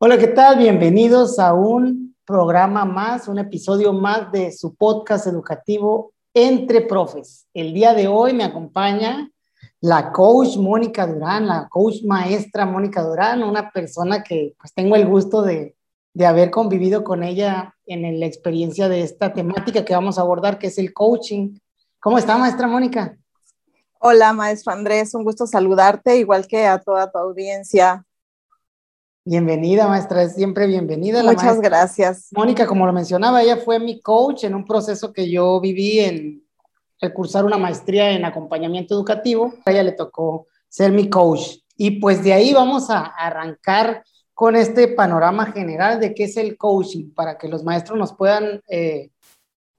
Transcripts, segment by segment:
Hola, ¿qué tal? Bienvenidos a un programa más, un episodio más de su podcast educativo Entre Profes. El día de hoy me acompaña la coach Mónica Durán, la coach maestra Mónica Durán, una persona que pues tengo el gusto de, de haber convivido con ella en la experiencia de esta temática que vamos a abordar, que es el coaching. ¿Cómo está, maestra Mónica? Hola, maestro Andrés, un gusto saludarte, igual que a toda tu audiencia. Bienvenida, maestra, es siempre bienvenida. Muchas gracias. Mónica, como lo mencionaba, ella fue mi coach en un proceso que yo viví en cursar una maestría en acompañamiento educativo. A ella le tocó ser mi coach. Y pues de ahí vamos a arrancar con este panorama general de qué es el coaching, para que los maestros nos puedan, eh,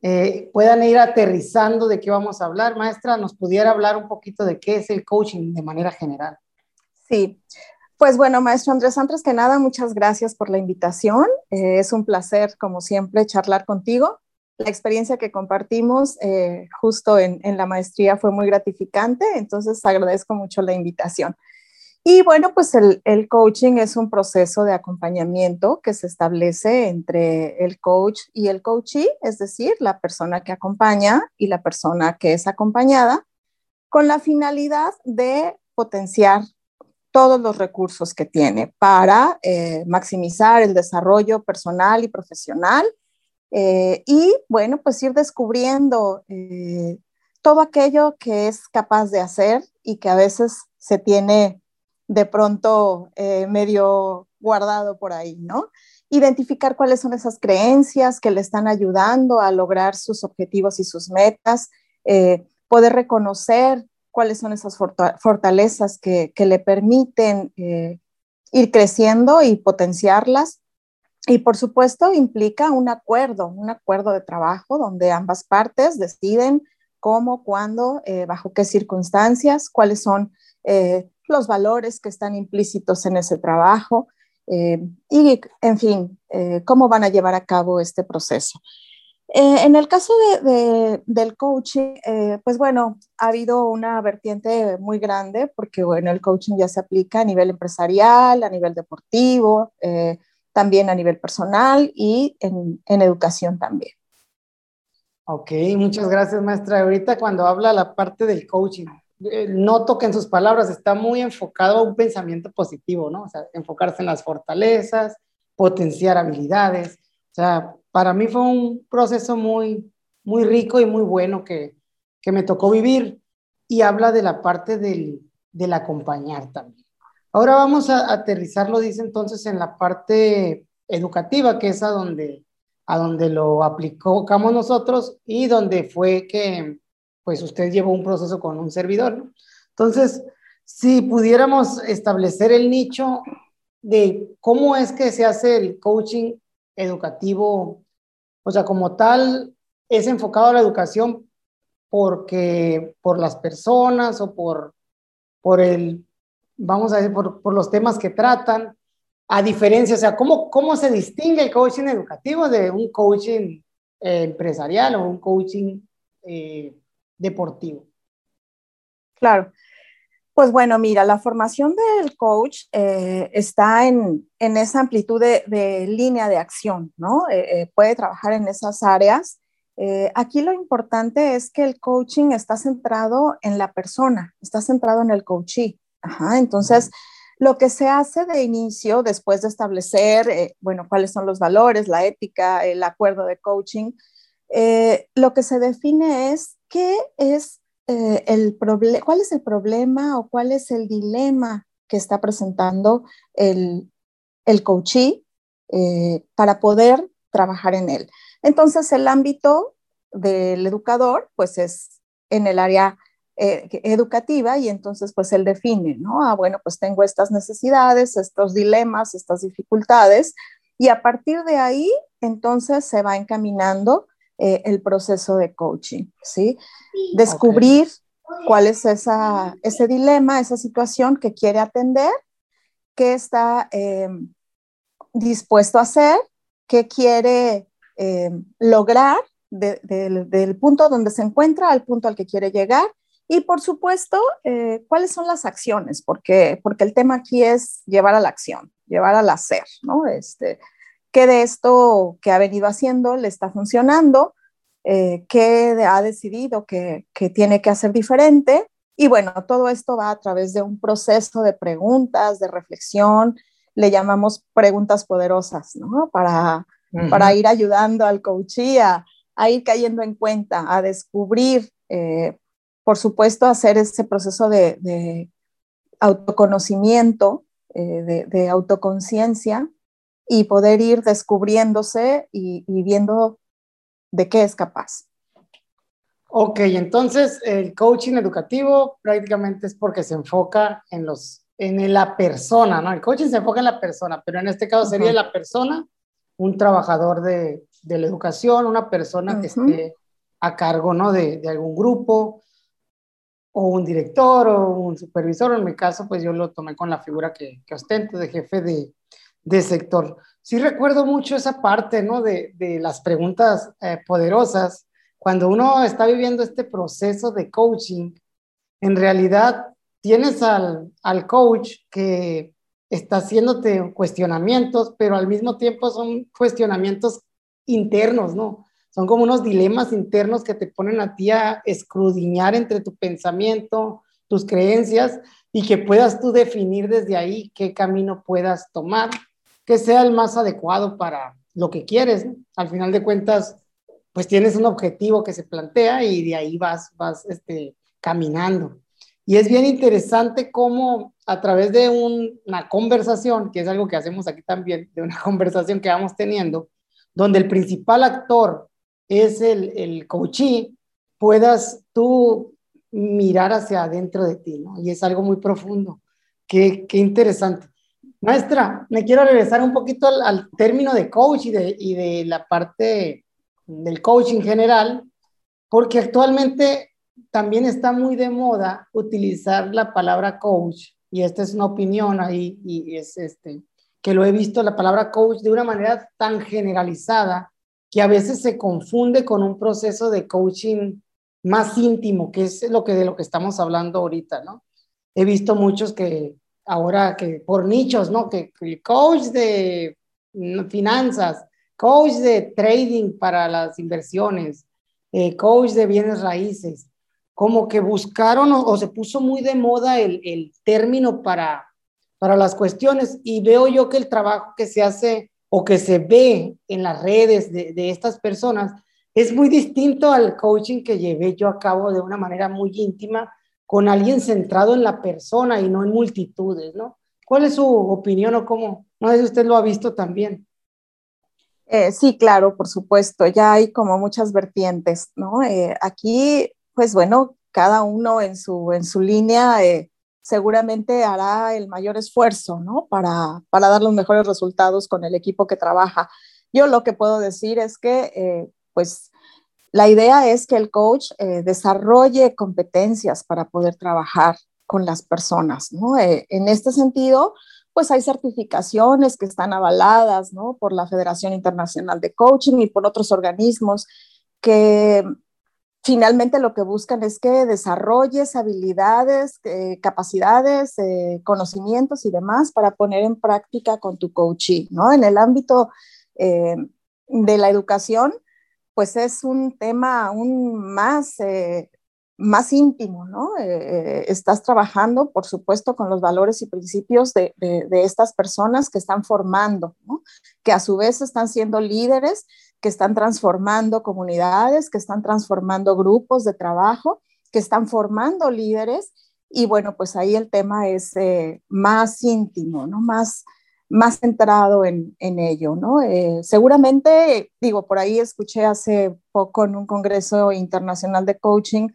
eh, puedan ir aterrizando de qué vamos a hablar. Maestra, ¿nos pudiera hablar un poquito de qué es el coaching de manera general? Sí, pues bueno, maestro Andrés, antes que nada, muchas gracias por la invitación. Eh, es un placer, como siempre, charlar contigo. La experiencia que compartimos eh, justo en, la maestría fue muy gratificante, entonces agradezco mucho la invitación. Y bueno, pues el, el, coaching es un proceso de acompañamiento que se establece entre el coach y el coachee, es decir, la persona que acompaña y la persona que es acompañada, con la finalidad de potenciar todos los recursos que tiene para eh, maximizar el desarrollo personal y profesional eh, y, bueno, pues ir descubriendo eh, todo aquello que es capaz de hacer y que a veces se tiene de pronto medio guardado por ahí, ¿no? Identificar cuáles son esas creencias que le están ayudando a lograr sus objetivos y sus metas, poder reconocer cuáles son esas fortalezas que, le permiten eh, ir creciendo y potenciarlas. Y por supuesto implica un acuerdo, un acuerdo de trabajo donde ambas partes deciden cómo, cuándo, eh, bajo qué circunstancias, cuáles son eh, los valores que están implícitos en ese trabajo y, en fin, cómo van a llevar a cabo este proceso. Eh, en el caso del coaching, eh, pues bueno, ha habido una vertiente muy grande porque bueno, el coaching ya se aplica a nivel empresarial, a nivel deportivo, eh, también a nivel personal y en, en, educación también. Ok, muchas gracias maestra. Ahorita cuando habla la parte del coaching, noto que en sus palabras está muy enfocado a un pensamiento positivo, ¿no? O sea, enfocarse en las fortalezas, potenciar habilidades. O sea, para mí fue un proceso muy, muy rico y muy bueno que, que me tocó vivir y habla de la parte del, del acompañar también. Ahora vamos a aterrizarlo, dice entonces, en la parte educativa, que es a donde, a donde lo aplicamos nosotros y donde fue que, pues, usted llevó un proceso con un servidor. Entonces, si pudiéramos establecer el nicho de cómo es que se hace el coaching educativo, o sea, como tal, es enfocado a la educación porque por las personas o por, por el, vamos a decir, por, por los temas que tratan, a diferencia, o sea, ¿cómo, cómo se distingue el coaching educativo de un coaching eh, empresarial o un coaching eh, deportivo? Claro, pues bueno, mira, la formación del coach eh, está en, esa amplitud de, línea de acción, ¿no? Eh, eh, puede trabajar en esas áreas. aquí lo importante es que el coaching está centrado en la persona, está centrado en el coachee. entonces, lo que se hace de inicio, después de establecer, bueno, cuáles son los valores, la ética, el acuerdo de coaching, lo que se define es qué es eh, el cuál es el problema o cuál es el dilema que está presentando el, el coachee eh, para poder trabajar en él. Entonces, el ámbito del educador, pues es en el área eh, educativa y entonces, pues él define, ¿no? Ah, bueno, pues tengo estas necesidades, estos dilemas, estas dificultades y a partir de ahí, entonces se va encaminando eh, el proceso de coaching, ¿sí? Descubrir cuál es esa, ese dilema, esa situación que quiere atender, qué está em, dispuesto a hacer, qué quiere em, lograr del punto donde se encuentra al punto al que quiere llegar Y por supuesto, eh, ¿cuáles son las acciones? Porque, porque el tema aquí es llevar a la acción, llevar al hacer, ¿no? Este, ¿Qué de esto que ha venido haciendo le está funcionando? Eh, ¿Qué ha decidido que, que tiene que hacer diferente? Y bueno, todo esto va a través de un proceso de preguntas, de reflexión, le llamamos preguntas poderosas, ¿no? Para, para ir ayudando al coachee a, a, ir cayendo en cuenta, a descubrir eh, por supuesto, hacer ese proceso de, autoconocimiento, eh, de, autoconciencia y poder ir descubriéndose y, viendo de qué es capaz. Ok, entonces el coaching educativo prácticamente es porque se enfoca en los en la persona, ¿no? El coaching se enfoca en la persona, pero en este caso sería la persona, un trabajador de, la educación, una persona que esté a cargo, ¿no? De, de, algún grupo, o un director o un supervisor. En mi caso, pues yo lo tomé con la figura que, que ostento de jefe de, de, sector. Sí recuerdo mucho esa parte, ¿no? De, las preguntas eh, poderosas. Cuando uno está viviendo este proceso de coaching, en realidad tienes al, al coach que está haciéndote cuestionamientos, pero al mismo tiempo son cuestionamientos internos, ¿no? son como unos dilemas internos que te ponen a ti a escrudiñar entre tu pensamiento, tus creencias y que puedas tú definir desde ahí qué camino puedas tomar, que sea el más adecuado para lo que quieres. Al final de cuentas, pues tienes un objetivo que se plantea y de ahí vas, vas este, caminando. Y es bien interesante cómo a través de una conversación, que es algo que hacemos aquí también, de una conversación que vamos teniendo, donde el principal actor es el, el coachí, puedas tú mirar hacia adentro de ti, ¿no? Y es algo muy profundo. Qué, qué interesante. Maestra, me quiero regresar un poquito al, término de coach y de, y de la parte del coach en general, porque actualmente también está muy de moda utilizar la palabra coach, y esta es una opinión ahí, y es este, que lo he visto la palabra coach de una manera tan generalizada que a veces se confunde con un proceso de coaching más íntimo, que es lo que de lo que estamos hablando ahorita, ¿no? He visto muchos que ahora que por nichos, ¿no? Que, el coach de finanzas, coach de trading para las inversiones, eh, coach de bienes raíces, como que buscaron o, se puso muy de moda el, término para, para las cuestiones y veo yo que el trabajo que se hace o que se ve en las redes de, estas personas es muy distinto al coaching que llevé yo a cabo de una manera muy íntima con alguien centrado en la persona y no en multitudes, ¿no? ¿Cuál es su opinión o cómo? No sé si usted lo ha visto también. Eh, sí, claro, por supuesto. Ya hay como muchas vertientes, ¿no? Eh, aquí, pues bueno, cada uno en su, en su línea eh, seguramente hará el mayor esfuerzo, ¿no? Para, para dar los mejores resultados con el equipo que trabaja. Yo lo que puedo decir es que, eh, pues, la idea es que el coach eh, desarrolle competencias para poder trabajar con las personas, ¿no? Eh, en este sentido, pues hay certificaciones que están avaladas, ¿no? Por la Federación Internacional de Coaching y por otros organismos que finalmente lo que buscan es que desarrolles habilidades, eh, capacidades, conocimientos y demás para poner en práctica con tu coaching, ¿no? En el ámbito de la educación, pues es un tema aún más, más íntimo, ¿no? estás trabajando, por supuesto, con los valores y principios de, de, de estas personas que están formando, ¿no? Que a su vez están siendo líderes que están transformando comunidades, que están transformando grupos de trabajo, que están formando líderes. Y bueno, pues ahí el tema es eh, más íntimo, ¿no? Más, más centrado en, en ello, ¿no? Eh, seguramente, digo, por ahí escuché hace poco en un congreso internacional de coaching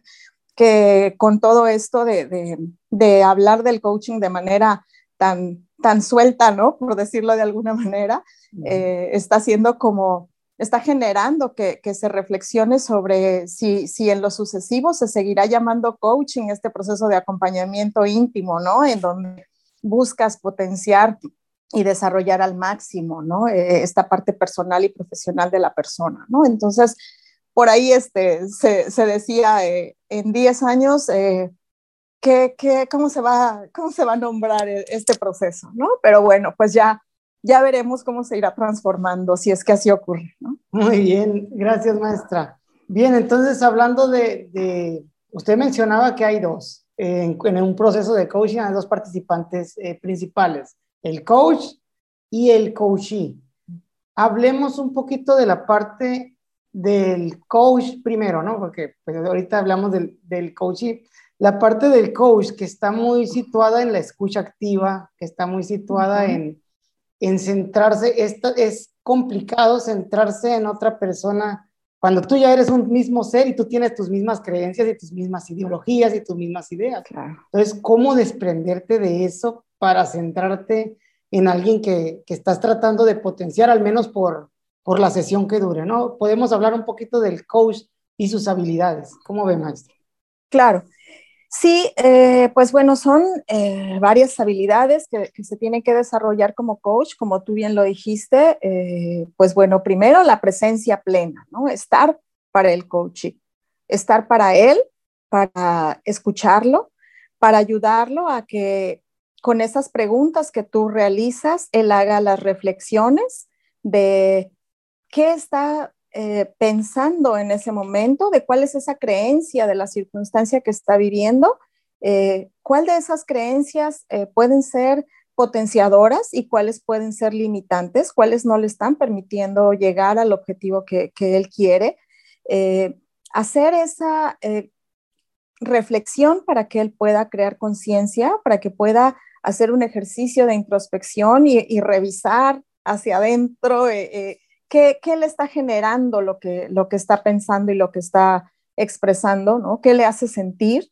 que con todo esto de, de, de hablar del coaching de manera tan, tan suelta, ¿no? Por decirlo de alguna manera, eh, está siendo como está generando que, se reflexione sobre si, si, en lo sucesivo se seguirá llamando coaching este proceso de acompañamiento íntimo, ¿no? En donde buscas potenciar y desarrollar al máximo, ¿no? Eh, esta parte personal y profesional de la persona, ¿no? Entonces, por ahí este, se, se decía eh, en 10 años, eh, que, cómo, se va, ¿cómo se va a nombrar e, este proceso? ¿no? Pero bueno, pues ya, ya veremos cómo se irá transformando, si es que así ocurre. ¿no? Muy bien, gracias maestra. Bien, entonces hablando de, de usted mencionaba que hay dos, en, en, un proceso de coaching hay dos participantes eh, principales, el coach y el coachee. Hablemos un poquito de la parte del coach primero, ¿no? Porque pues, ahorita hablamos del, del la parte del coach que está muy situada en la escucha activa, que está muy situada en, en centrarse, esto es complicado centrarse en otra persona cuando tú ya eres un mismo ser y tú tienes tus mismas creencias y tus mismas ideologías y tus mismas ideas. Entonces, ¿cómo desprenderte de eso para centrarte en alguien que, que estás tratando de potenciar, al menos por, por la sesión que dure, ¿no? Podemos hablar un poquito del coach y sus habilidades. ¿Cómo ve, maestro? Claro. Sí, eh, pues bueno, son eh, varias habilidades que, se tienen que desarrollar como coach, como tú bien lo dijiste. Eh, pues bueno, primero la presencia plena, ¿no? Estar para el coaching, estar para él, para escucharlo, para ayudarlo a que con esas preguntas que tú realizas, él haga las reflexiones de qué está eh, pensando en ese momento, de cuál es esa creencia de la circunstancia que está viviendo, eh, cuál de esas creencias eh, pueden ser potenciadoras y cuáles pueden ser limitantes, cuáles no le están permitiendo llegar al objetivo que, que él quiere. hacer esa reflexión para que él pueda crear conciencia, para que pueda hacer un ejercicio de introspección y, revisar hacia adentro qué, le está generando lo que, lo que está pensando y lo que está expresando, ¿no? ¿Qué le hace sentir?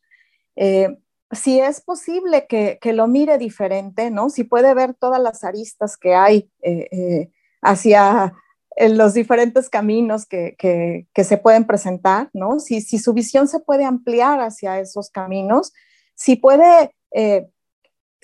Eh, si es posible que, lo mire diferente, ¿no? Si puede ver todas las aristas que hay eh, eh, hacia los diferentes caminos que, se pueden presentar, ¿no? Si, si, su visión se puede ampliar hacia esos caminos, si puede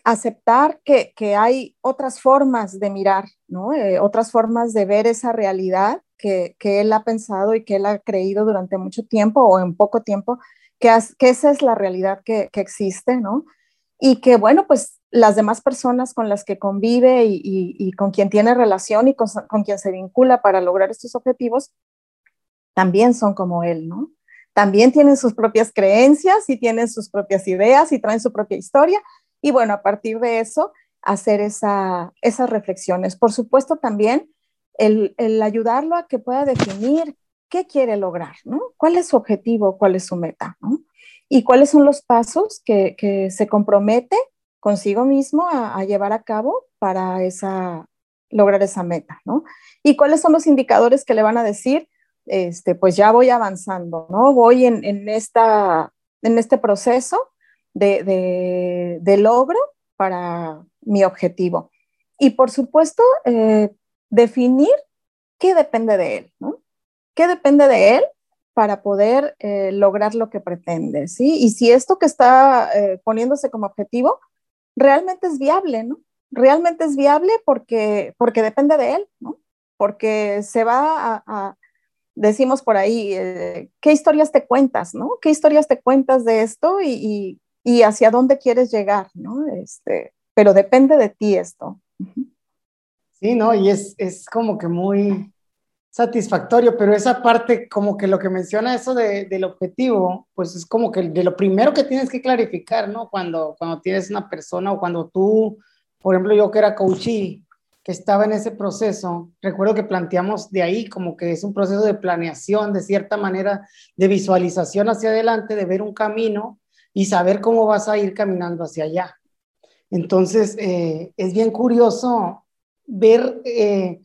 aceptar que, hay otras formas de mirar, ¿no? Eh, otras formas de ver esa realidad que, él ha pensado y que él ha creído durante mucho tiempo o en poco tiempo, que, que esa es la realidad que, existe, ¿no? Y que, bueno, pues las demás personas con las que convive y, con quien tiene relación y con, con, quien se vincula para lograr estos objetivos, también son como él, ¿no? También tienen sus propias creencias y tienen sus propias ideas y traen su propia historia y bueno, a partir de eso, hacer esa, esas reflexiones. Por supuesto, también el, ayudarlo a que pueda definir qué quiere lograr, ¿no? ¿Cuál es su objetivo? ¿Cuál es su meta? Y cuáles son los pasos que, se compromete consigo mismo a, llevar a cabo para esa, lograr esa meta, ¿no? Y cuáles son los indicadores que le van a decir, este, pues ya voy avanzando, ¿no? Voy en, en, esta, en este proceso de, logro para mi objetivo. Y por supuesto, eh, definir qué depende de él, ¿no? ¿Qué depende de él para poder eh, lograr lo que pretende, ¿sí? Y si esto que está eh, poniéndose como objetivo realmente es viable, ¿no? Realmente es viable porque, porque depende de él, ¿no? Porque se va a, decimos por ahí, ¿qué historias te cuentas, ¿no? ¿Qué historias te cuentas de esto? y hacia dónde quieres llegar, ¿no? Este, pero depende de ti esto. Sí, ¿no? Y es, es como que muy satisfactorio, pero esa parte, como que lo que menciona eso de, del objetivo, pues es como que de lo primero que tienes que clarificar, ¿no? Cuando, cuando tienes una persona o cuando tú, por ejemplo, yo que era coachee, que estaba en ese proceso, recuerdo que planteamos de ahí como que es un proceso de planeación, de cierta manera, de visualización hacia adelante, de ver un camino y saber cómo vas a ir caminando hacia allá. Entonces, eh, es bien curioso ver, eh,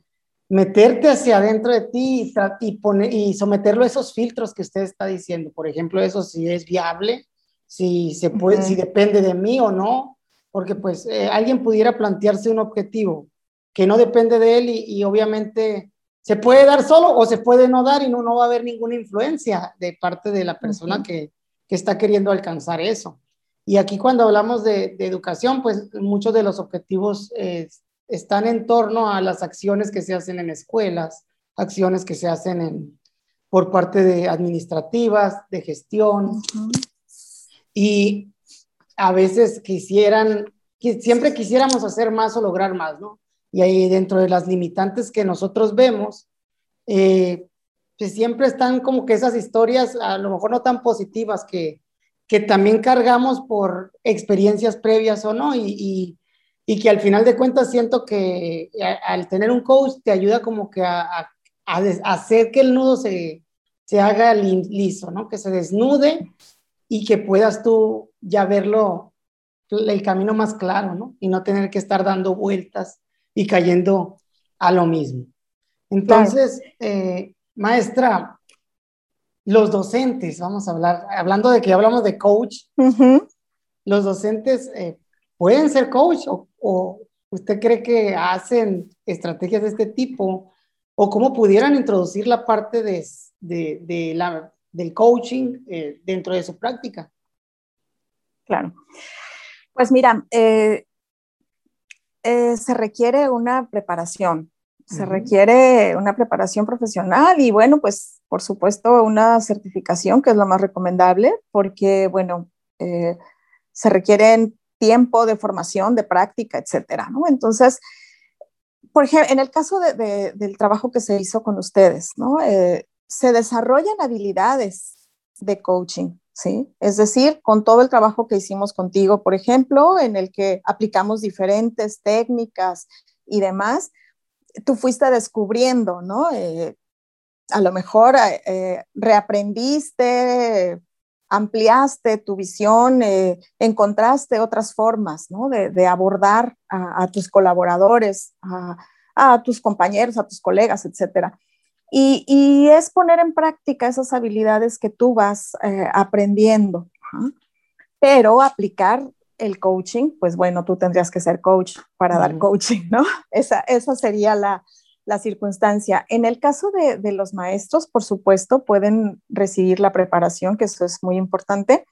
meterte hacia adentro de ti y, y, poner, y someterlo a esos filtros que usted está diciendo. Por ejemplo, eso si es viable, si, se puede, si depende de mí o no, porque pues eh, alguien pudiera plantearse un objetivo que no depende de él y, obviamente se puede dar solo o se puede no dar y no, no va a haber ninguna influencia de parte de la persona que, que está queriendo alcanzar eso. Y aquí cuando hablamos de, educación, pues muchos de los objetivos eh, están en torno a las acciones que se hacen en escuelas, acciones que se hacen en, por parte de administrativas, de gestión, y a veces quisieran, siempre quisiéramos hacer más o lograr más, ¿no? Y ahí dentro de las limitantes que nosotros vemos, eh, pues siempre están como que esas historias, a lo mejor no tan positivas, que, que también cargamos por experiencias previas o no, y, y, que al final de cuentas siento que al tener un coach te ayuda como que a, a, a hacer que el nudo se, se haga liso, ¿no? Que se desnude y que puedas tú ya verlo, el camino más claro, ¿no? Y no tener que estar dando vueltas y cayendo a lo mismo. Entonces, eh, maestra, los docentes, vamos a hablar, hablando de que ya hablamos de coach, los docentes eh, pueden ser coach o, o, usted cree que hacen estrategias de este tipo o cómo pudieran introducir la parte de, de, de la, del coaching eh, dentro de su práctica. Claro. Pues mira, eh, se requiere una preparación, se requiere una preparación profesional y bueno, pues por supuesto una certificación que es lo más recomendable porque bueno, se requieren tiempo de formación, de práctica, etcétera, ¿no? Entonces, por ejemplo, en el caso del trabajo que se hizo con ustedes, ¿no? se desarrollan habilidades de coaching, ¿sí? Es decir, con todo el trabajo que hicimos contigo, por ejemplo, en el que aplicamos diferentes técnicas y demás, tú fuiste descubriendo, ¿no? Eh, a lo mejor eh, reaprendiste, ampliaste tu visión, eh, encontraste otras formas, ¿no? De, abordar a, tus colaboradores, a, tus compañeros, a tus colegas, etcétera. Y, es poner en práctica esas habilidades que tú vas eh, aprendiendo. Pero aplicar el coaching, pues bueno, tú tendrías que ser coach para dar coaching, ¿no? Esa, esa sería la, la, circunstancia. En el caso de, de, los maestros, por supuesto, pueden recibir la preparación, que eso es muy importante,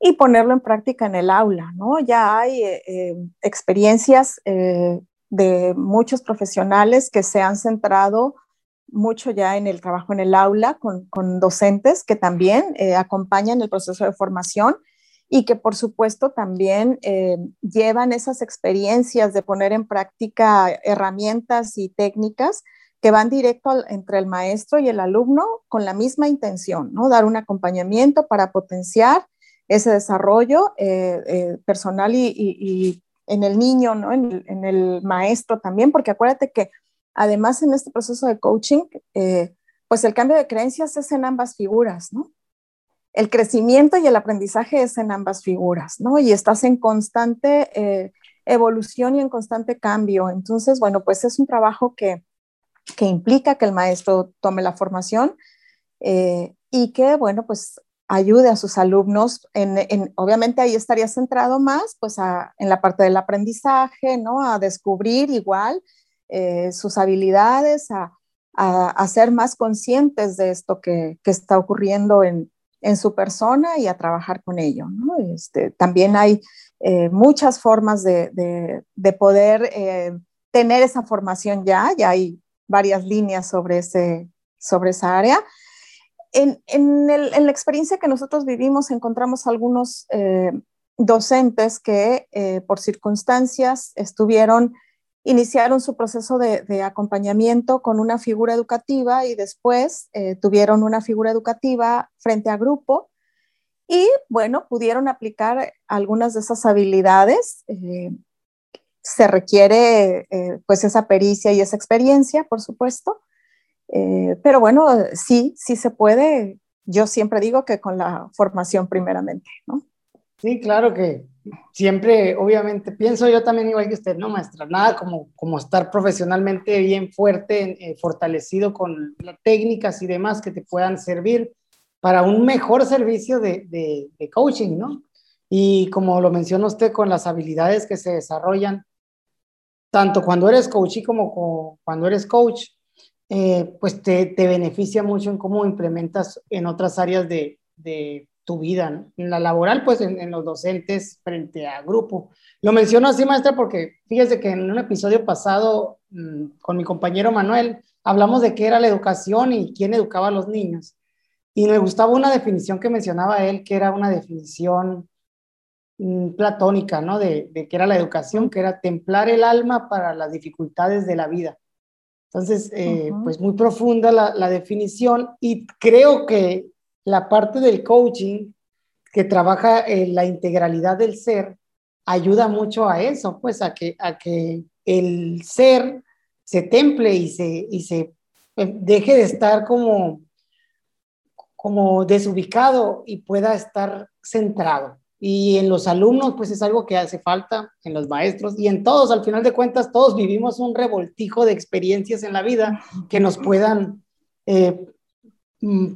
y ponerlo en práctica en el aula, ¿no? Ya hay eh, eh, experiencias de muchos profesionales que se han centrado mucho ya en el trabajo en el aula con, docentes que también eh, acompañan el proceso de formación y que por supuesto también eh, llevan esas experiencias de poner en práctica herramientas y técnicas que van directo entre el maestro y el alumno con la misma intención, ¿no? Dar un acompañamiento para potenciar ese desarrollo eh, personal y, en el niño, ¿no? en el maestro también, porque acuérdate que Además, en este proceso de coaching, eh, pues el cambio de creencias es en ambas figuras, ¿no? El crecimiento y el aprendizaje es en ambas figuras, ¿no? Y estás en constante eh, evolución y en constante cambio. Entonces, bueno, pues es un trabajo que, que implica que el maestro tome la formación eh, y que, bueno, pues ayude a sus alumnos. En, obviamente ahí estaría centrado más, pues, en la parte del aprendizaje, ¿no? A descubrir igual eh, sus habilidades, a, ser más conscientes de esto que, está ocurriendo en, su persona y a trabajar con ello. Este, también hay eh, muchas formas de, poder eh, tener esa formación ya, ya hay varias líneas sobre, ese, sobre esa área. En, la experiencia que nosotros vivimos encontramos algunos docentes que por circunstancias estuvieron iniciaron su proceso de, acompañamiento con una figura educativa y después eh, tuvieron una figura educativa frente a grupo y bueno, pudieron aplicar algunas de esas habilidades. Eh, se requiere eh, pues esa pericia y esa experiencia, por supuesto, pero bueno, sí, sí se puede. Yo siempre digo que con la formación primeramente, ¿no? Sí, claro que siempre, obviamente, pienso yo también igual que usted, no, maestra, nada como, como estar profesionalmente bien fuerte, eh, fortalecido con técnicas y demás que te puedan servir para un mejor servicio de, de, coaching, ¿no? Y como lo menciona usted, con las habilidades que se desarrollan, tanto cuando eres coach y como cuando eres coach, eh, pues te, te, beneficia mucho en cómo implementas en otras áreas de, de tu vida, en la laboral, pues en, los docentes frente a grupo. Lo menciono así, maestra, porque fíjese que en un episodio pasado mm, con mi compañero Manuel hablamos de qué era la educación y quién educaba a los niños. Y me gustaba una definición que mencionaba él, que era una definición mm, platónica, ¿no? De, de que era la educación, que era templar el alma para las dificultades de la vida. Entonces, eh, pues muy profunda la, la, definición y creo que la parte del coaching que trabaja en la integralidad del ser ayuda mucho a eso, pues a que, a que el ser se temple y se, y se eh, deje de estar como, como desubicado y pueda estar centrado. Y en los alumnos, pues es algo que hace falta, en los maestros y en todos, al final de cuentas, todos vivimos un revoltijo de experiencias en la vida que nos puedan eh,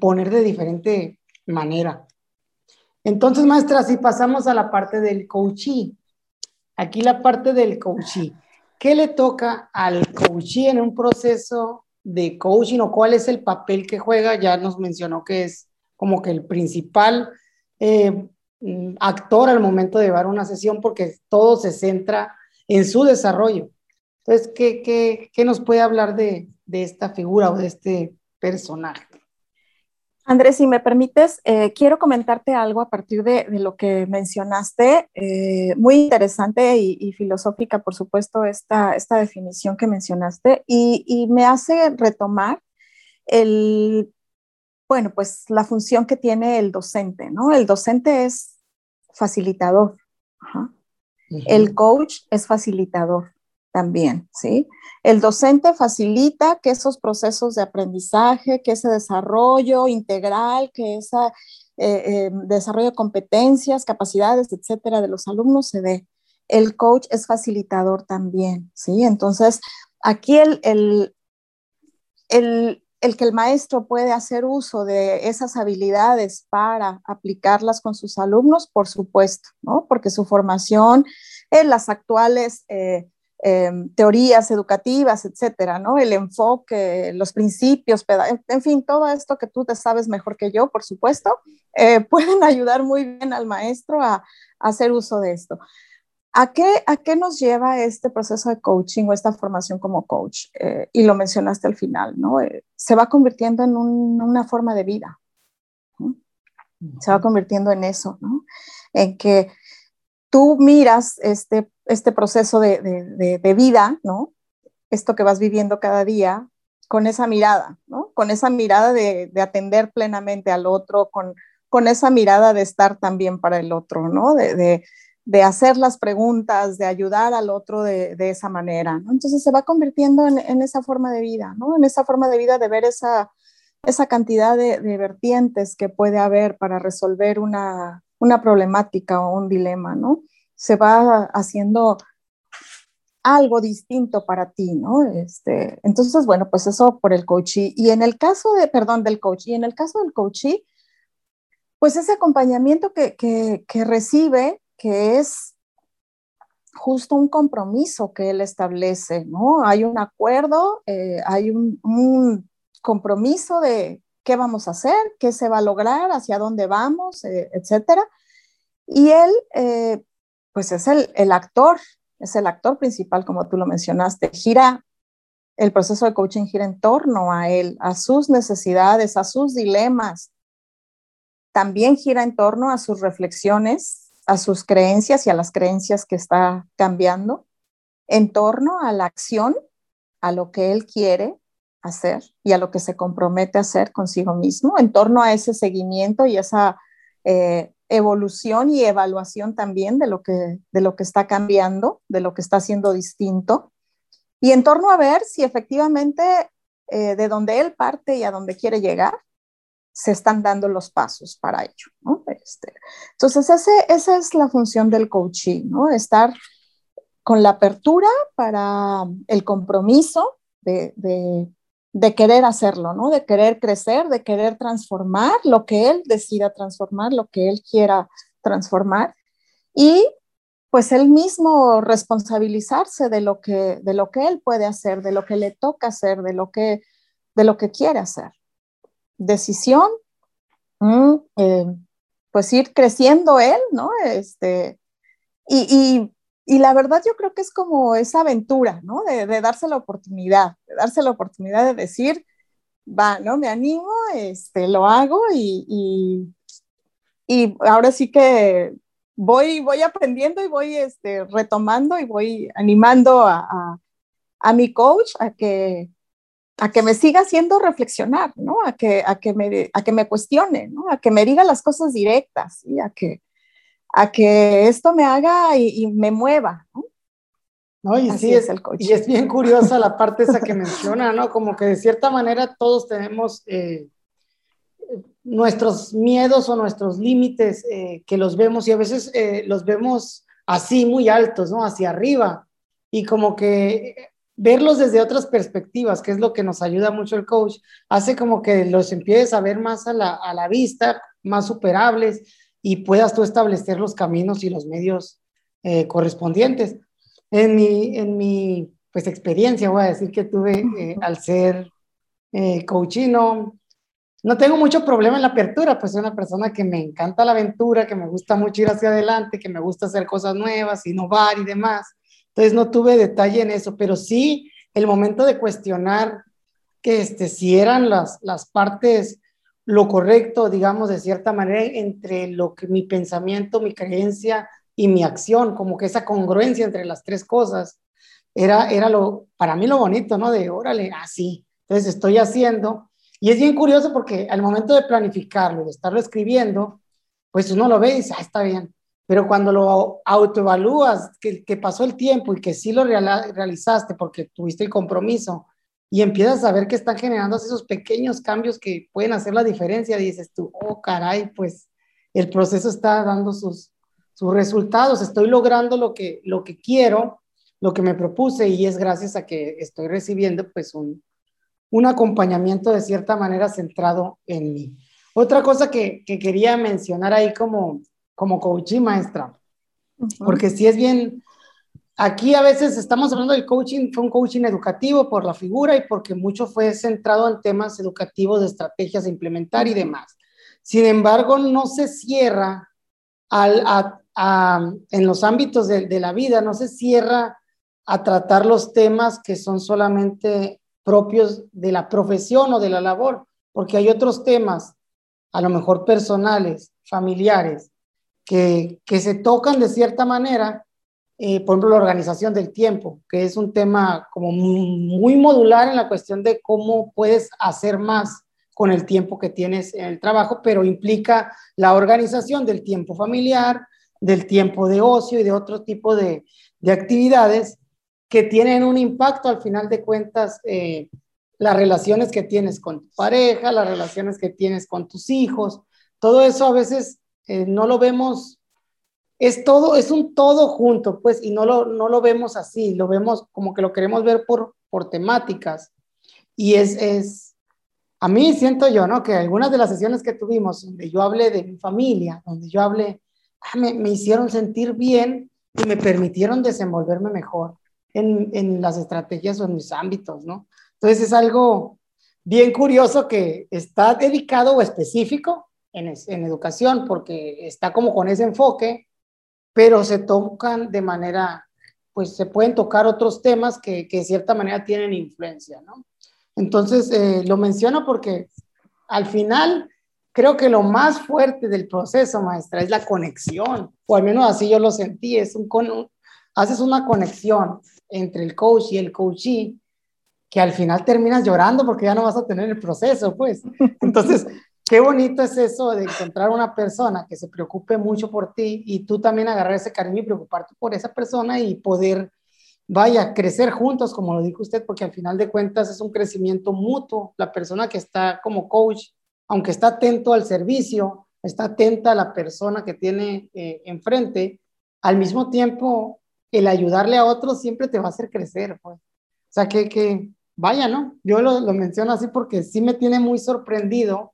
poner de diferente manera. Entonces, maestra, si pasamos a la parte del coachee. Aquí la parte del coachee. ¿Qué le toca al coachee en un proceso de coaching o cuál es el papel que juega? Ya nos mencionó que es como que el principal eh, Mm, actor al momento de llevar una sesión porque todo se centra en su desarrollo. Entonces, ¿qué, qué, qué nos puede hablar de, de, esta figura o de este personaje? Andrés, si me permites, eh, quiero comentarte algo a partir de, de lo que mencionaste, eh, muy interesante y, y, filosófica, por supuesto, esta, esta definición que mencionaste, y, y me hace retomar el, bueno, pues la función que tiene el docente, ¿no? El docente es facilitador. El coach es facilitador también, ¿sí? El docente facilita que esos procesos de aprendizaje, que ese desarrollo integral, que ese eh, em, desarrollo de competencias, capacidades, etcétera, de los alumnos se dé. El coach es facilitador también, ¿sí? Entonces, aquí el, el, el el que el maestro puede hacer uso de esas habilidades para aplicarlas con sus alumnos, por supuesto, ¿no? Porque su formación en las actuales eh, em, teorías educativas, etcétera, ¿no? El enfoque, los principios, en fin, todo esto que tú te sabes mejor que yo, por supuesto, eh, pueden ayudar muy bien al maestro a, a hacer uso de esto. ¿A qué, ¿A qué nos lleva este proceso de coaching o esta formación como coach? Eh, y lo mencionaste al final, ¿no? Eh, se va convirtiendo en un, una forma de vida. ¿no? Se va convirtiendo en eso, ¿no? En que tú miras este, este proceso de, de, de, vida, ¿no? Esto que vas viviendo cada día con esa mirada, ¿no? Con esa mirada de, atender plenamente al otro, con, con esa mirada de estar también para el otro, ¿no? de, de hacer las preguntas, de ayudar al otro de, esa manera. Entonces se va convirtiendo en, esa forma de vida, ¿no? en esa forma de vida de ver esa, esa cantidad de, vertientes que puede haber para resolver una, una, problemática o un dilema. ¿no? Se va haciendo algo distinto para ti, ¿no? Este, entonces, bueno, pues eso por el coachee. Y en el caso de, perdón, del coach, y en el caso del coachee, pues ese acompañamiento que, que, que recibe que es justo un compromiso que él establece, ¿no? Hay un acuerdo, eh, hay un, compromiso de qué vamos a hacer, qué se va a lograr, hacia dónde vamos, eh, etcétera. Y él, eh, pues es el, el, actor, es el actor principal, como tú lo mencionaste, gira, el proceso de coaching gira en torno a él, a sus necesidades, a sus dilemas. También gira en torno a sus reflexiones a sus creencias y a las creencias que está cambiando en torno a la acción, a lo que él quiere hacer y a lo que se compromete a hacer consigo mismo, en torno a ese seguimiento y esa eh, evolución y evaluación también de lo, que, de lo que está cambiando, de lo que está haciendo distinto, y en torno a ver si efectivamente eh, de donde él parte y a donde quiere llegar se están dando los pasos para ello. ¿no? Este, entonces, ese, esa es la función del coaching, ¿no? estar con la apertura para el compromiso de, de, querer hacerlo, ¿no? de querer crecer, de querer transformar lo que él decida transformar, lo que él quiera transformar. Y pues él mismo responsabilizarse de lo que, de lo que él puede hacer, de lo que le toca hacer, de lo que, de lo que quiere hacer decisión, mm, eh, pues ir creciendo él, ¿no? Este, y, y, la verdad yo creo que es como esa aventura, ¿no? De, darse la oportunidad, de darse la oportunidad de decir, va, ¿no? Me animo, este, lo hago y, y, ahora sí que voy, voy aprendiendo y voy este, retomando y voy animando a, a, mi coach a que, a que me siga haciendo reflexionar, ¿no? A que, a que, me, a que me cuestione, ¿no? A que me diga las cosas directas, y a que, a que esto me haga y, y me mueva, ¿no? ¿no? Y sí, es, el coche. Y es bien curiosa la parte esa que menciona, ¿no? Como que de cierta manera todos tenemos eh, nuestros miedos o nuestros límites eh, que los vemos y a veces eh, los vemos así, muy altos, ¿no? Hacia arriba. Y como que verlos desde otras perspectivas, que es lo que nos ayuda mucho el coach, hace como que los empieces a ver más a la, a la vista, más superables y puedas tú establecer los caminos y los medios correspondientes. En mi, en mi pues, experiencia, voy a decir que tuve eh, al ser eh, coachino, no tengo mucho problema en la apertura, pues soy una persona que me encanta la aventura, que me gusta mucho ir hacia adelante, que me gusta hacer cosas nuevas, innovar y demás. Entonces no tuve detalle en eso, pero sí el momento de cuestionar que este, si eran las, las partes lo correcto, digamos, de cierta manera, entre lo que mi pensamiento, mi creencia y mi acción, como que esa congruencia entre las tres cosas, era, era lo, para mí lo bonito, ¿no? De, órale, así. Entonces estoy haciendo. Y es bien curioso porque al momento de planificarlo, de estarlo escribiendo, pues uno lo ve y dice, ah, está bien. Pero cuando lo autoevalúas, que, que pasó el tiempo y que sí lo realizaste porque tuviste el compromiso y empiezas a ver que están generando esos pequeños cambios que pueden hacer la diferencia, dices tú, oh, caray, pues el proceso está dando sus, sus resultados, estoy logrando lo que, lo que quiero, lo que me propuse y es gracias a que estoy recibiendo pues un, un acompañamiento de cierta manera centrado en mí. Otra cosa que, que quería mencionar ahí como, como coaching maestra, porque si es bien, aquí a veces estamos hablando del coaching, fue un coaching educativo por la figura y porque mucho fue centrado en temas educativos, de estrategias a implementar y demás. Sin embargo, no se cierra al, en los ámbitos de, la vida, no se cierra a tratar los temas que son solamente propios de la profesión o de la labor, porque hay otros temas, a lo mejor personales, familiares, que se tocan de cierta manera, eh, por ejemplo, la organización del tiempo, que es un tema como muy modular en la cuestión de cómo puedes hacer más con el tiempo que tienes en el trabajo, pero implica la organización del tiempo familiar, del tiempo de ocio y de otro tipo de, actividades que tienen un impacto al final de cuentas, eh, las relaciones que tienes con tu pareja, las relaciones que tienes con tus hijos, todo eso a veces eh, no lo vemos, es todo, es un todo junto, pues, y no lo, no lo vemos así, lo vemos como que lo queremos ver por, por temáticas. Y es, es, a mí siento yo, ¿no? Que algunas de las sesiones que tuvimos, donde yo hablé de mi familia, donde yo hablé Ah, me, me, hicieron sentir bien y me permitieron desenvolverme mejor en, en, las estrategias o en mis ámbitos, ¿no? Entonces es algo bien curioso que está dedicado o específico en, en educación porque está como con ese enfoque, pero se tocan de manera, pues se pueden tocar otros temas que, que de cierta manera tienen influencia, ¿no? Entonces eh, lo menciono porque al final creo que lo más fuerte del proceso, maestra, es la conexión, o al menos así yo lo sentí, es un, haces una conexión entre el coach y el coachee que al final terminas llorando porque ya no vas a tener el proceso, pues. Entonces, qué bonito es eso de encontrar una persona que se preocupe mucho por ti y tú también agarrar ese cariño y preocuparte por esa persona y poder, vaya, crecer juntos, como lo dijo usted, porque al final de cuentas es un crecimiento mutuo. La persona que está como coach aunque está atento al servicio, está atenta a la persona que tiene eh, enfrente, al mismo tiempo el ayudarle a otros siempre te va a hacer crecer, pues. O sea, que, que vaya, ¿no? Yo lo, lo menciono así porque sí me tiene muy sorprendido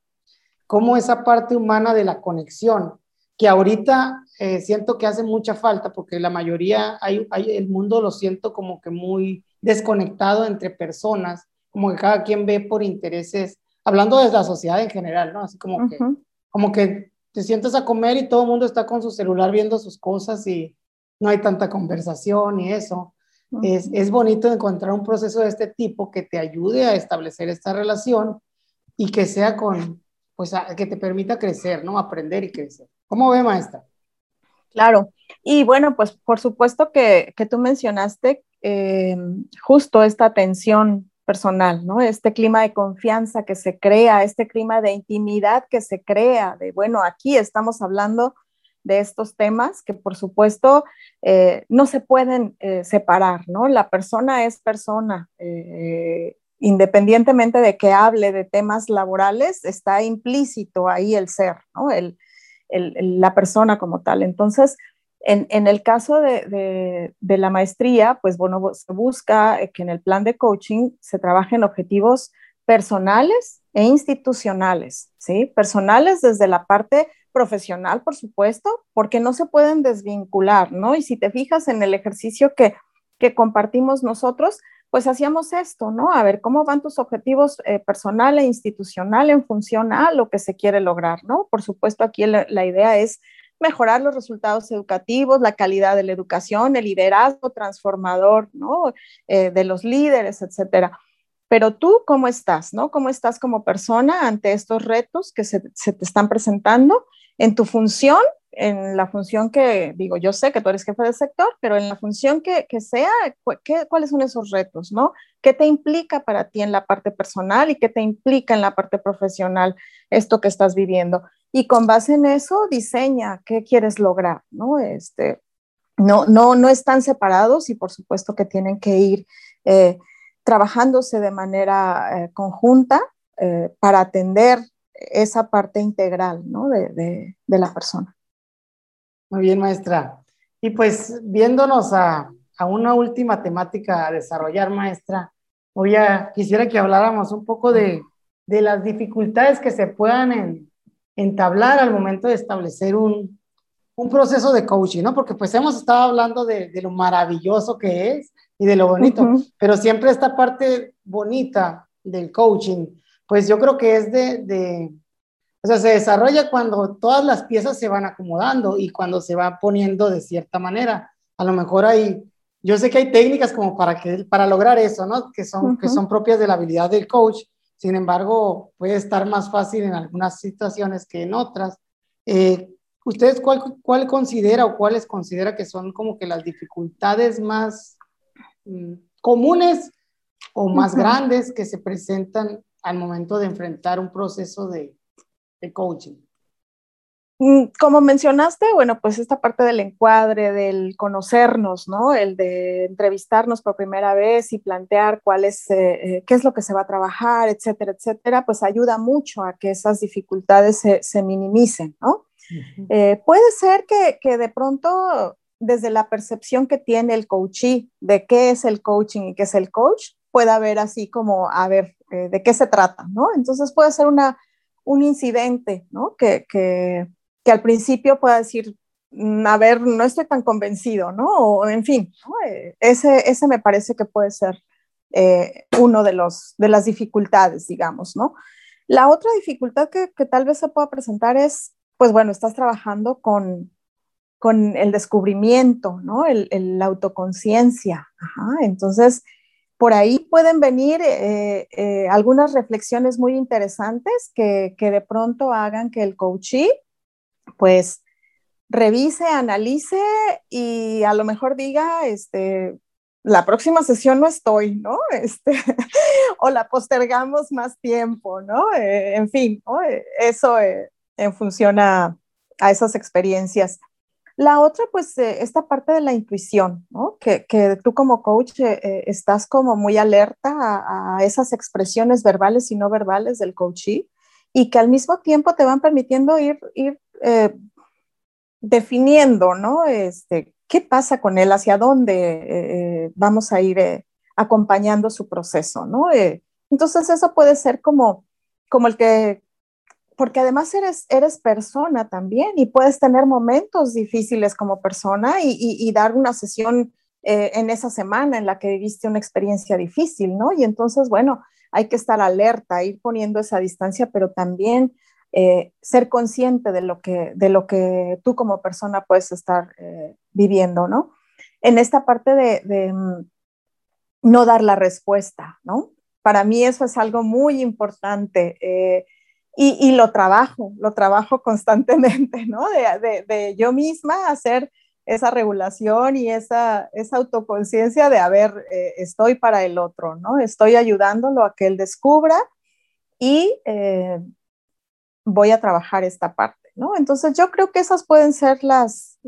cómo esa parte humana de la conexión, que ahorita eh, siento que hace mucha falta porque la mayoría, hay, hay, el mundo lo siento como que muy desconectado entre personas, como que cada quien ve por intereses hablando de la sociedad en general, ¿no? Así como que, como que te sientas a comer y todo el mundo está con su celular viendo sus cosas y no hay tanta conversación y eso. es, es bonito encontrar un proceso de este tipo que te ayude a establecer esta relación y que sea con, pues, que te permita crecer, ¿no? Aprender y crecer. ¿Cómo ve, maestra? Claro. Y bueno, pues por supuesto que, que tú mencionaste eh, justo esta tensión personal, ¿no? Este clima de confianza que se crea, este clima de intimidad que se crea, de, bueno, aquí estamos hablando de estos temas que por supuesto eh, no se pueden eh, separar, ¿no? La persona es persona, independientemente de que hable de temas laborales, está implícito ahí el ser, la persona como tal. Entonces, en, el caso de, la maestría, pues bueno, se busca que en el plan de coaching se trabajen objetivos personales e institucionales, ¿sí? Personales desde la parte profesional, por supuesto, porque no se pueden desvincular, ¿no? Y si te fijas en el ejercicio que compartimos nosotros, pues hacíamos esto, ¿no? A ver, ¿cómo van tus objetivos eh, personal e institucional en función a lo que se quiere lograr, ¿no? Por supuesto, aquí la, idea es mejorar los resultados educativos, la calidad de la educación, el liderazgo transformador, ¿no? Eh, de los líderes, etcétera. Pero tú, ¿cómo estás, no? ¿Cómo estás como persona ante estos retos que se, se te están presentando en tu función en la función que, digo, yo sé que tú eres jefe del sector, pero en la función que, sea, ¿cuáles son esos retos, no? ¿Qué te implica para ti en la parte personal y qué te implica en la parte profesional esto que estás viviendo? Y con base en eso, diseña qué quieres lograr, ¿no? Este, no, no, no están separados y por supuesto que tienen que ir eh, trabajándose de manera eh, conjunta eh, para atender esa parte integral, ¿no? de la persona. Muy bien, maestra. Y pues viéndonos a, una última temática a desarrollar, maestra, voy a, quisiera que habláramos un poco de, las dificultades que se puedan entablar al momento de establecer un, proceso de coaching, ¿no? Porque pues hemos estado hablando de, lo maravilloso que es y de lo bonito, pero siempre esta parte bonita del coaching, pues yo creo que es de o sea, se desarrolla cuando todas las piezas se van acomodando y cuando se va poniendo de cierta manera. A lo mejor hay, yo sé que hay técnicas como para, que, para lograr eso, ¿no? Que son, que son propias de la habilidad del coach. Sin embargo, puede estar más fácil en algunas situaciones que en otras. Eh, ¿Ustedes cuál, cuál considera o cuáles considera que son como que las dificultades más mm, comunes o más grandes que se presentan al momento de enfrentar un proceso de, de coaching? Mm, como mencionaste, bueno, pues esta parte del encuadre, del conocernos, ¿no? El de entrevistarnos por primera vez y plantear cuál es, eh, eh, qué es lo que se va a trabajar, etcétera, etcétera, pues ayuda mucho a que esas dificultades se, minimicen, ¿no? Eh, puede ser que, que, de pronto, desde la percepción que tiene el coachee de qué es el coaching y qué es el coach, pueda haber así como, a ver, de qué se trata, ¿no? Entonces puede ser una un incidente, ¿no? Que, que, que al principio pueda decir, mm, a ver, no estoy tan convencido, ¿no? O en fin, eh, ese, ese me parece que puede ser eh, uno de, los, de las dificultades, digamos, ¿no? La otra dificultad que, que, tal vez se pueda presentar es, pues bueno, estás trabajando con, con el descubrimiento, ¿no? El la autoconciencia. Entonces, por ahí pueden venir eh, eh, algunas reflexiones muy interesantes que, de pronto hagan que el coachee, pues, revise, analice y a lo mejor diga, este, la próxima sesión no estoy, ¿no? Este, o la postergamos más tiempo, ¿no? Eh, en fin, eso en función a, a esas experiencias. La otra, pues, eh, esta parte de la intuición, ¿no? Que, tú como coach eh, eh, estás como muy alerta a, esas expresiones verbales y no verbales del coachee y que al mismo tiempo te van permitiendo ir, ir definiendo, ¿no? Este, ¿Qué pasa con él? ¿Hacia dónde vamos a ir acompañando su proceso, ¿no? entonces, eso puede ser como, como el que porque además eres, eres persona también y puedes tener momentos difíciles como persona y, dar una sesión eh, en esa semana en la que viviste una experiencia difícil, ¿no? Y entonces, bueno, hay que estar alerta, ir poniendo esa distancia, pero también eh, ser consciente de lo, que, de lo que tú como persona puedes estar eh, viviendo, ¿no? En esta parte de, de mm, no dar la respuesta, ¿no? para mí eso es algo muy importante. Eh, y, lo trabajo, lo trabajo constantemente, ¿no? De, yo misma hacer esa regulación y esa, esa autoconciencia de, a ver, eh, estoy para el otro, ¿no? Estoy ayudándolo a que él descubra y eh, voy a trabajar esta parte, ¿no? Entonces yo creo que esas pueden ser las,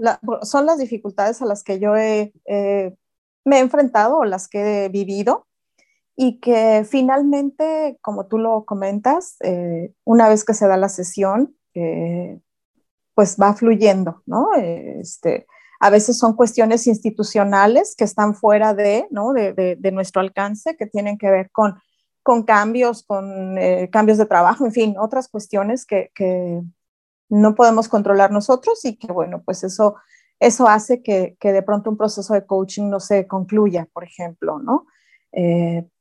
son las dificultades a las que yo me he enfrentado o las que he vivido y que finalmente, como tú lo comentas, eh, una vez que se da la sesión, eh, pues va fluyendo, ¿no? Este, a veces son cuestiones institucionales que están fuera de, ¿no? de, nuestro alcance, que tienen que ver con, con cambios, con eh, cambios de trabajo, en fin, otras cuestiones que, no podemos controlar nosotros y que, bueno, pues eso, eso hace que de pronto un proceso de coaching no se concluya, por ejemplo, ¿no?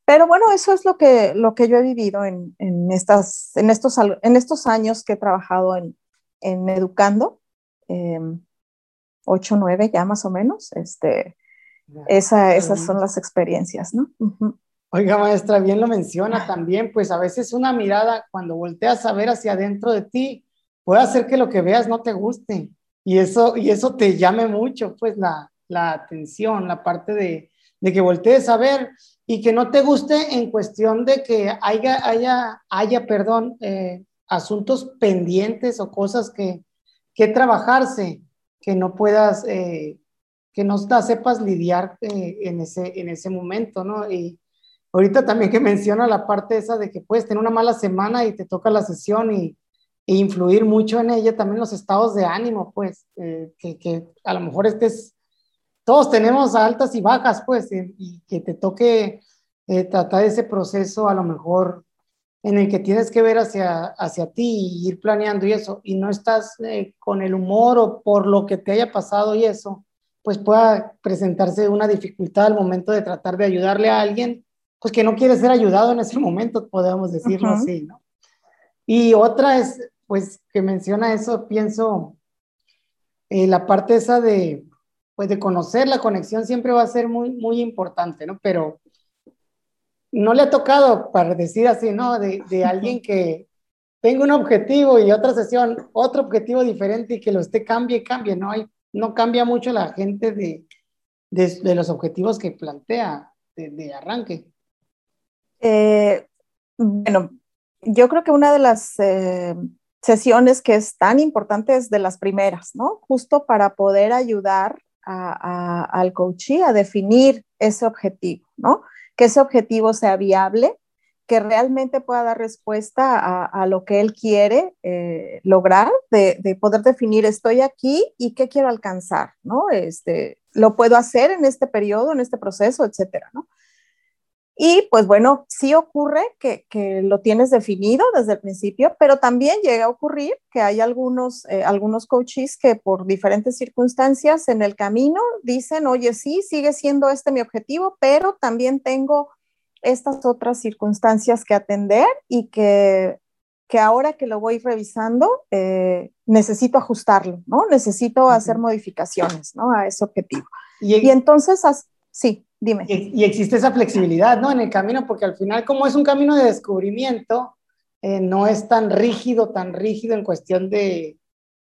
Pero bueno, eso es lo que, lo que yo he vivido en, en estas, en, estos, en estos años que he trabajado en, en educando, eh, ocho, nueve ya más o menos. Este, esa, esas son las experiencias, ¿no? Oiga, maestra, bien lo menciona también, pues a veces una mirada, cuando volteas a ver hacia adentro de ti, puede hacer que lo que veas no te guste y eso, y eso te llame mucho, pues la, la atención, la parte de, de que voltees a ver y que no te guste en cuestión de que haya, haya, haya perdón, eh, asuntos pendientes o cosas que, que trabajarse, que no puedas, eh, que no sepas lidiar eh, en, ese, en ese momento, ¿no? Y ahorita también que menciona la parte esa de que puedes tener una mala semana y te toca la sesión y, e influir mucho en ella, también los estados de ánimo, pues, que, que a lo mejor estés todos tenemos altas y bajas, pues, y, que te toque eh, tratar ese proceso a lo mejor en el que tienes que ver hacia, hacia ti y ir planeando y eso, y no estás eh, con el humor o por lo que te haya pasado y eso, pues pueda presentarse una dificultad al momento de tratar de ayudarle a alguien, pues que no quiere ser ayudado en ese momento, podemos decirlo así, ¿no? Y otra es, pues, que menciona eso, pienso, eh, la parte esa de, pues de conocer la conexión siempre va a ser muy, muy importante, ¿no? Pero no le ha tocado, para decir así, ¿no? De, de alguien que tenga un objetivo y otra sesión, otro objetivo diferente y que lo esté cambie y cambie, ¿no? Hay, no cambia mucho la gente de, de, de los objetivos que plantea de, de arranque. Eh, bueno, yo creo que una de las eh, sesiones que es tan importante es de las primeras, ¿no? Justo para poder ayudar al coachee a definir ese objetivo, ¿no? Que ese objetivo sea viable, que realmente pueda dar respuesta a, lo que él quiere eh, lograr, de, poder definir estoy aquí y qué quiero alcanzar, ¿no? Este, lo puedo hacer en este periodo, en este proceso, etcétera, ¿no? Y pues bueno, sí ocurre que, que, lo tienes definido desde el principio, pero también llega a ocurrir que hay algunos, eh, algunos coaches que por diferentes circunstancias en el camino dicen, oye, sí, sigue siendo este mi objetivo, pero también tengo estas otras circunstancias que atender y que, que ahora que lo voy revisando, eh, necesito ajustarlo, ¿no? Necesito hacer modificaciones, ¿no? A ese objetivo. Y, y entonces, sí. Dime. Y, existe esa flexibilidad, ¿no? En el camino, porque al final, como es un camino de descubrimiento, eh, no es tan rígido, tan rígido en cuestión de,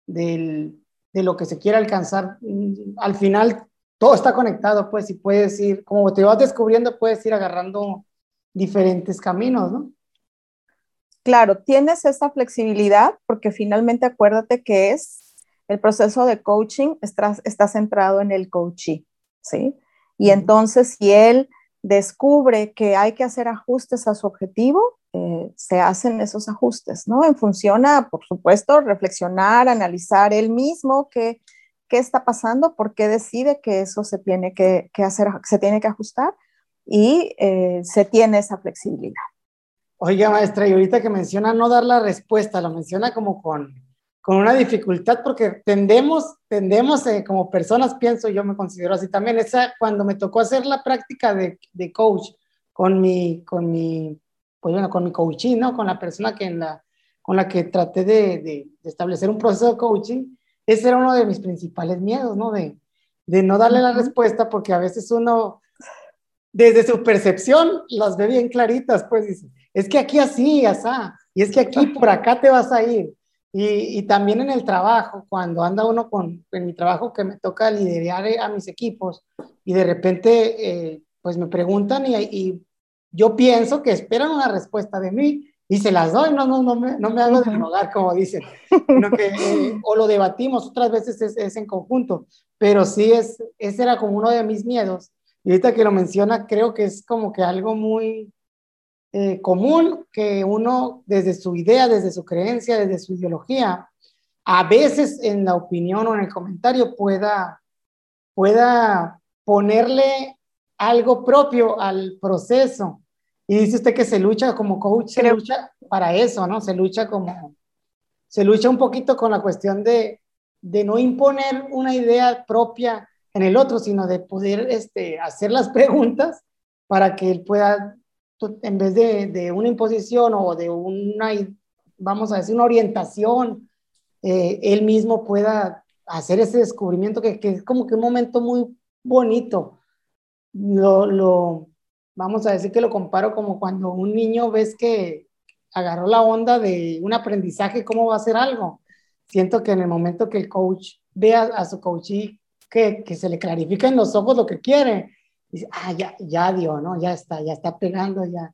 de, lo que se quiere alcanzar. Mm, al final, todo está conectado, pues, y puedes ir, como te vas descubriendo, puedes ir agarrando diferentes caminos, ¿no? Claro, tienes esa flexibilidad porque finalmente acuérdate que es el proceso de coaching está, está centrado en el coachee, ¿sí? Y entonces, si él descubre que hay que hacer ajustes a su objetivo, eh, se hacen esos ajustes, ¿no? En función a, por supuesto, reflexionar, analizar él mismo qué, qué está pasando, por qué decide que eso se tiene que, hacer, se tiene que ajustar y eh, se tiene esa flexibilidad. Oiga, maestra, y ahorita que menciona no dar la respuesta, lo menciona como con con una dificultad porque tendemos, tendemos eh, como personas, pienso, yo me considero así también, esa, cuando me tocó hacer la práctica de, de coach con mi, con mi, pues bueno, con mi coaching, ¿no? Con la persona que en la, con la que traté de, de, establecer un proceso de coaching, ese era uno de mis principales miedos, ¿no? De, de no darle la respuesta porque a veces uno desde su percepción las ve bien claritas, pues dice, es que aquí así, asá, y es que aquí por acá te vas a ir. Y, y, también en el trabajo, cuando anda uno con, en mi trabajo que me toca liderar a mis equipos y de repente eh, pues me preguntan y, y, yo pienso que esperan una respuesta de mí y se las doy, no, no, no, me, no me hago de rogar, como dicen, que eh, o lo debatimos, otras veces es, es, en conjunto, pero sí es, ese era como uno de mis miedos. Y ahorita que lo menciona, creo que es como que algo muy, eh, común que uno desde su idea, desde su creencia, desde su ideología, a veces en la opinión o en el comentario pueda, pueda ponerle algo propio al proceso. Y dice usted que se lucha como coach, se lucha para eso, ¿no? Se lucha como, se lucha un poquito con la cuestión de, de no imponer una idea propia en el otro, sino de poder este, hacer las preguntas para que él pueda en vez de, una imposición o de una, vamos a decir, una orientación, eh, él mismo pueda hacer ese descubrimiento que, es como que un momento muy bonito. Lo, lo, vamos a decir que lo comparo como cuando un niño ves que agarró la onda de un aprendizaje, cómo va a hacer algo. Siento que en el momento que el coach vea a, su coachee que, que se le clarifica en los ojos lo que quiere, dice, ah, ya, ya dio, ¿no? Ya está, ya está pegando, ya.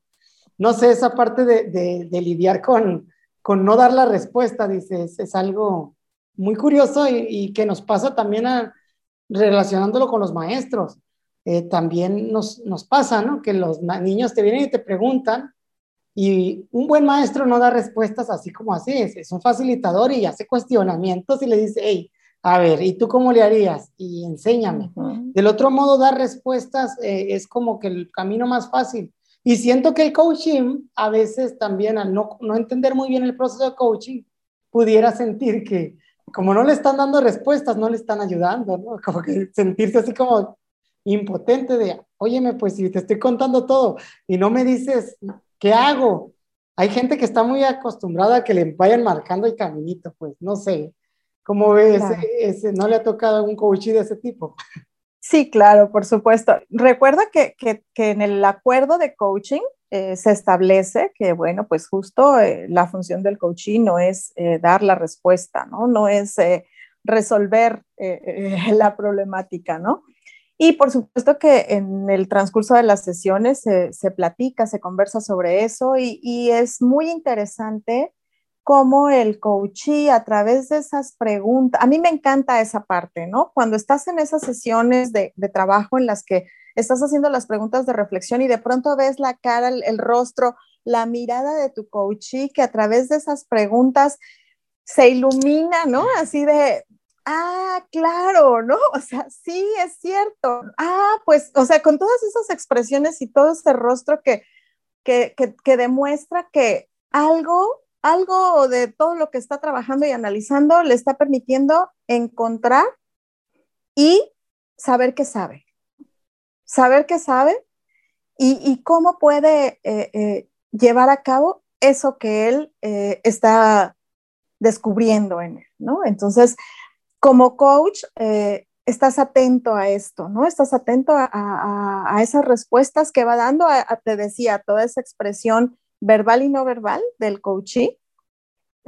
No sé, esa parte de, de, lidiar con, con no dar la respuesta, dice, es, algo muy curioso y, que nos pasa también relacionándolo con los maestros. Eh, también nos, nos pasa, ¿no? Que los niños te vienen y te preguntan y un buen maestro no da respuestas así como así, es, es un facilitador y hace cuestionamientos y le dice, hey, a ver, ¿y tú cómo le harías? Y enséñame. Del otro modo, dar respuestas eh, es como que el camino más fácil. Y siento que el coaching, a veces también al no, no entender muy bien el proceso de coaching, pudiera sentir que como no le están dando respuestas, no le están ayudando, ¿no? Como que sentirse así como impotente de, óyeme, pues si te estoy contando todo y no me dices, ¿qué hago? Hay gente que está muy acostumbrada a que le vayan marcando el caminito, pues no sé. ¿Cómo ves? Ese, ¿No le ha tocado un coach de ese tipo? Sí, claro, por supuesto. Recuerda que, que, que en el acuerdo de coaching eh, se establece que, bueno, pues justo eh, la función del coaching no es eh, dar la respuesta, ¿no? No es resolver la problemática, ¿no? Y por supuesto que en el transcurso de las sesiones se, se platica, se conversa sobre eso y, y es muy interesante cómo el coachee a través de esas preguntas, a mí me encanta esa parte, ¿no? Cuando estás en esas sesiones de, trabajo en las que estás haciendo las preguntas de reflexión y de pronto ves la cara, el, rostro, la mirada de tu coachee que a través de esas preguntas se ilumina, ¿no? Así de, ah, claro, ¿no? O sea, sí, es cierto. Ah, pues, o sea, con todas esas expresiones y todo ese rostro que, que, que demuestra que algo algo de todo lo que está trabajando y analizando le está permitiendo encontrar y saber qué sabe. Saber qué sabe y, cómo puede eh, eh, llevar a cabo eso que él eh, está descubriendo en él, ¿no? Entonces, como coach, estás atento a esto, ¿no? Estás atento a, esas respuestas que va dando, te decía, toda esa expresión verbal y no verbal del coachee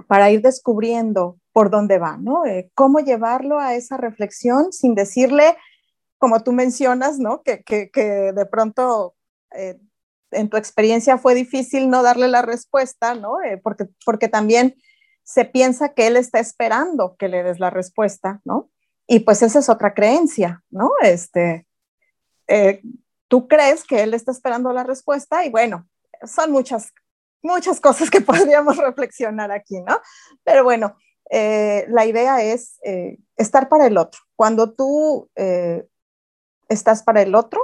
para ir descubriendo por dónde va, ¿no? Eh, cómo llevarlo a esa reflexión sin decirle, como tú mencionas, ¿no? Que, de pronto eh, en tu experiencia fue difícil no darle la respuesta, ¿no? Eh, porque, porque también se piensa que él está esperando que le des la respuesta, ¿no? Y pues esa es otra creencia, ¿no? Este, tú crees que él está esperando la respuesta y bueno, son muchas muchas cosas que podríamos reflexionar aquí, ¿no? Pero bueno, eh, la idea es eh, estar para el otro. Cuando tú eh, estás para el otro,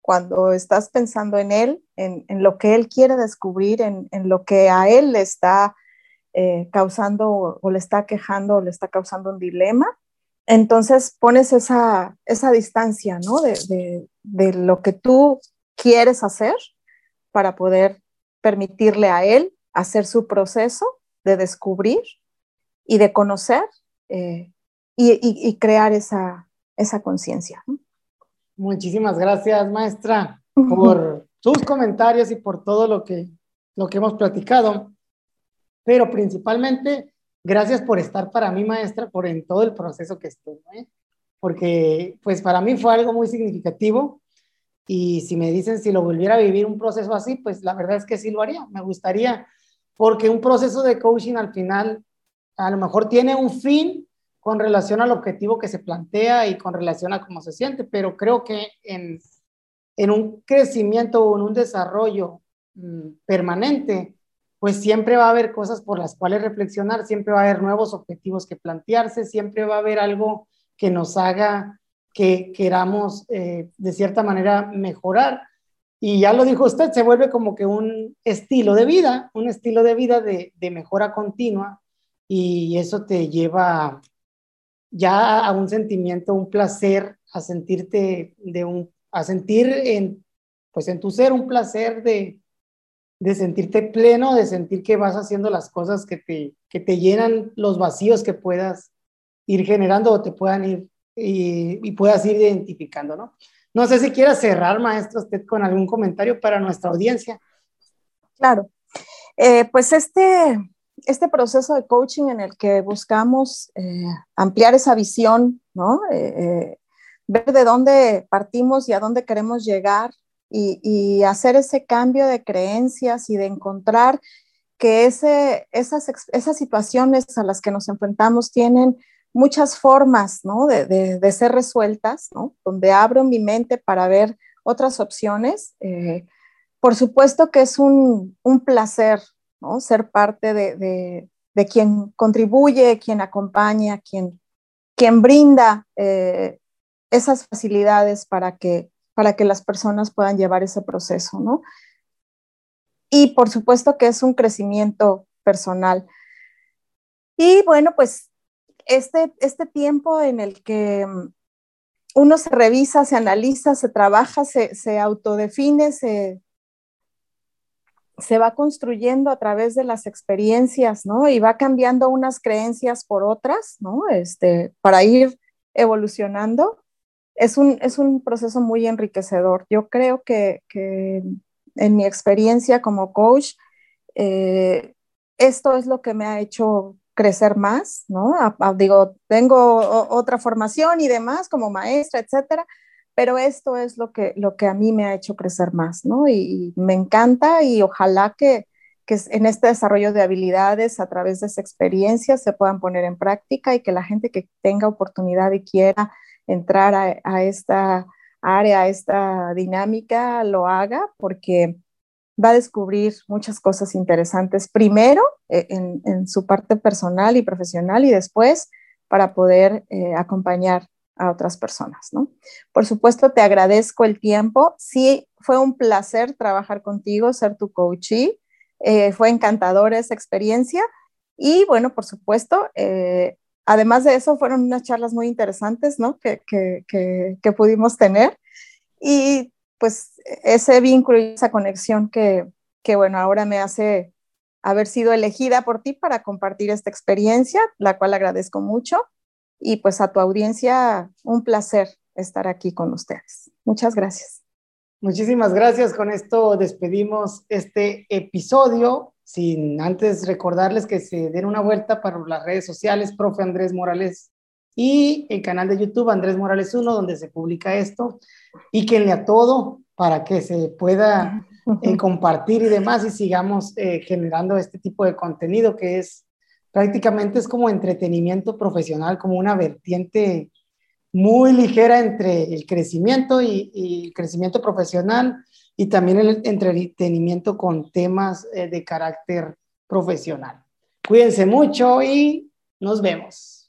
cuando estás pensando en él, en, lo que él quiere descubrir, en, lo que a él le está causando o le está quejando o le está causando un dilema, entonces pones esa, esa distancia, ¿no? de lo que tú quieres hacer para poder permitirle a él hacer su proceso de descubrir y de conocer eh, y, crear esa, esa conciencia. Muchísimas gracias, maestra. por sus comentarios y por todo lo que, lo que hemos platicado, pero principalmente gracias por estar para mí, maestra, por en todo el proceso que estuve, ¿eh? porque pues para mí fue algo muy significativo y si me dicen si lo volviera a vivir un proceso así, pues la verdad es que sí lo haría, me gustaría, porque un proceso de coaching al final a lo mejor tiene un fin con relación al objetivo que se plantea y con relación a cómo se siente, pero creo que en, en un crecimiento o en un desarrollo mm, permanente, pues siempre va a haber cosas por las cuales reflexionar, siempre va a haber nuevos objetivos que plantearse, siempre va a haber algo que nos haga que queramos eh, de cierta manera mejorar. Y ya lo dijo usted, se vuelve como que un estilo de vida, un estilo de vida de, de mejora continua y eso te lleva ya a un sentimiento, un placer, a sentirte de un, a sentir en, pues en tu ser un placer de, de sentirte pleno, de sentir que vas haciendo las cosas que te, que te llenan los vacíos que puedas ir generando o te puedan ir y, puedas ir identificando, ¿no? No sé si quiera cerrar, maestro, usted con algún comentario para nuestra audiencia. Claro. Eh, pues este, este proceso de coaching en el que buscamos eh, ampliar esa visión, ¿no? Eh, ver de dónde partimos y a dónde queremos llegar y, hacer ese cambio de creencias y de encontrar que ese, esas, esas situaciones a las que nos enfrentamos tienen muchas formas ¿no? de, de, ser resueltas, ¿no? donde abro mi mente para ver otras opciones. Eh, por supuesto que es un, un placer ¿no? ser parte de, de, quien contribuye, quien acompaña, quien, quien brinda eh, esas facilidades para que para que las personas puedan llevar ese proceso, ¿no? Y por supuesto que es un crecimiento personal. Y bueno, pues este, este tiempo en el que mm, uno se revisa, se analiza, se trabaja, se, se autodefine, se, se va construyendo a través de las experiencias, ¿no? Y va cambiando unas creencias por otras, ¿no? Este, para ir evolucionando es un, es un proceso muy enriquecedor. Yo creo que, que en mi experiencia como coach, eh, esto es lo que me ha hecho crecer más, ¿no? digo, tengo otra formación y demás como maestra, etcétera, pero esto es lo que, lo que a mí me ha hecho crecer más, ¿no? Y, me encanta y ojalá que, que, en este desarrollo de habilidades a través de esa experiencia se puedan poner en práctica y que la gente que tenga oportunidad y quiera entrar a, esta área, a esta dinámica, lo haga porque va a descubrir muchas cosas interesantes, primero eh, en, su parte personal y profesional y después para poder eh, acompañar a otras personas, ¿no? Por supuesto, te agradezco el tiempo. Sí, fue un placer trabajar contigo, ser tu coachee. Eh, fue encantadora esa experiencia. Y bueno, por supuesto, además de eso, fueron unas charlas muy interesantes, ¿no? Que, que, pudimos tener. Y pues ese vínculo y esa conexión que, que, bueno, ahora me hace haber sido elegida por ti para compartir esta experiencia, la cual agradezco mucho. Y pues a tu audiencia, un placer estar aquí con ustedes. Muchas gracias. Muchísimas gracias. Con esto despedimos este episodio sin antes recordarles que se den una vuelta para las redes sociales, profe Andrés Morales y el canal de YouTube Andrés Morales 1, donde se publica esto, píquenle a todo para que se pueda eh, compartir y demás y sigamos eh, generando este tipo de contenido que es prácticamente es como entretenimiento profesional, como una vertiente muy ligera entre el crecimiento y, y el crecimiento profesional y también el entretenimiento con temas eh, de carácter profesional. Cuídense mucho y nos vemos.